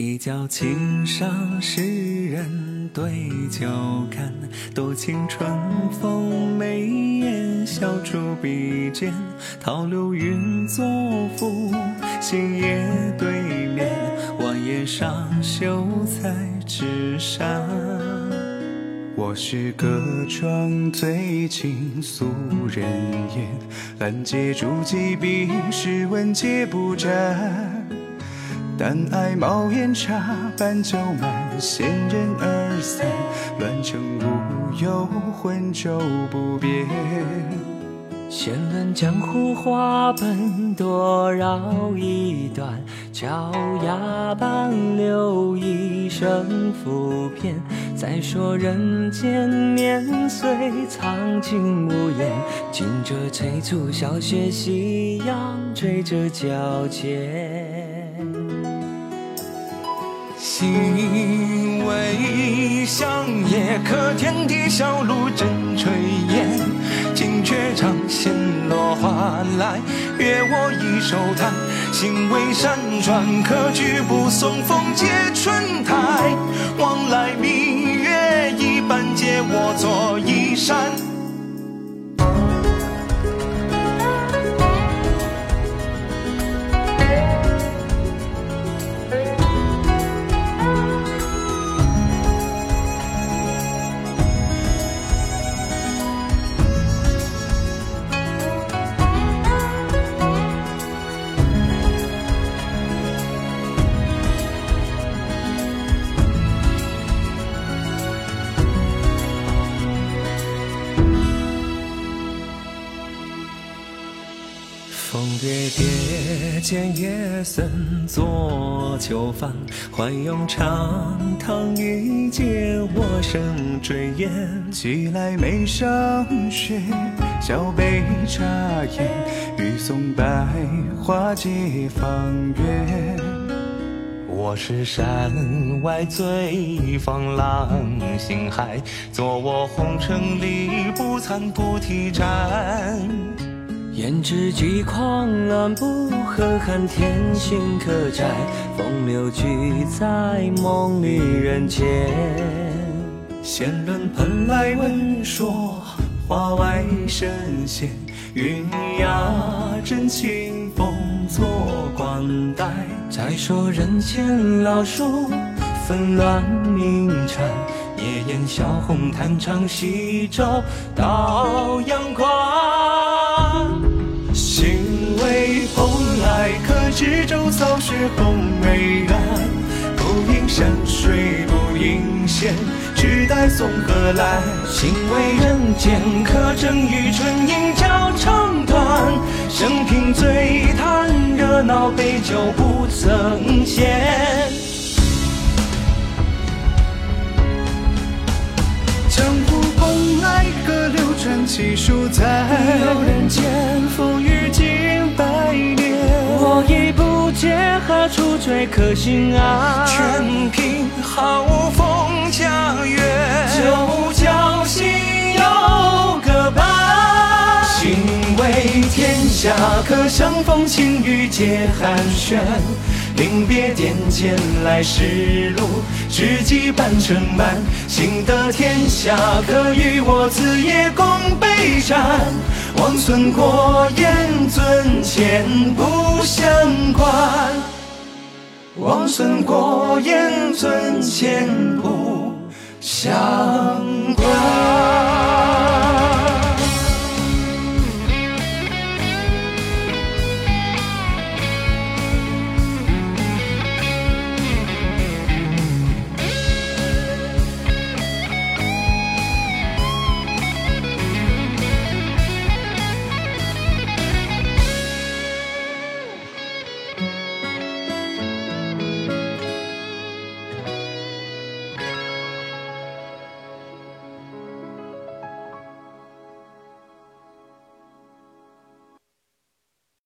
一觉轻上诗人对酒看，多情春风眉眼，笑逐笔尖，桃流云作赋，星夜对面，晚叶上秀才纸扇。我是隔窗醉倾诉人言，拦截住几笔，诗文皆不沾。但爱冒烟茶，半酒满，闲人二三，乱成无忧，浑浊不变。闲论江湖话本，多绕一段，脚丫半留一生浮篇。再说人间年岁，苍劲无言，惊蛰催促小雪，夕阳追着脚尖。心为乡野，可天地小路正炊烟。金雀长线落花来，约我一首弹。心为山川，可举步送风借春台。往来明月一半，借我做衣风叠叠，见夜僧坐酒饭，欢咏长堂一阶，我生追烟。寄来眉上雪，小杯茶烟，欲送百花接芳月。我是山外醉放浪形骸，做我红尘里不残菩提盏。胭脂几狂乱，不和寒天心可摘。风流聚在梦里人间。闲论蓬莱闻说，花外神仙。云崖真清风作冠带。再说人间老树纷乱鸣蝉，夜宴小红弹唱夕照到阳关。执舟扫雪红梅岸，不应山水不应仙，只待送客来。心为人间，可证与春阴交长短。生平醉叹热闹，杯酒不曾闲。何处追客心安，全凭好风佳月，九角心有个伴。心为天下，可相逢晴雨皆寒暄。临别殿前来时路，知己半城满。幸得天下，可与我此夜共杯盏。王孙过眼尊前不相关。王孙过眼尊前不相。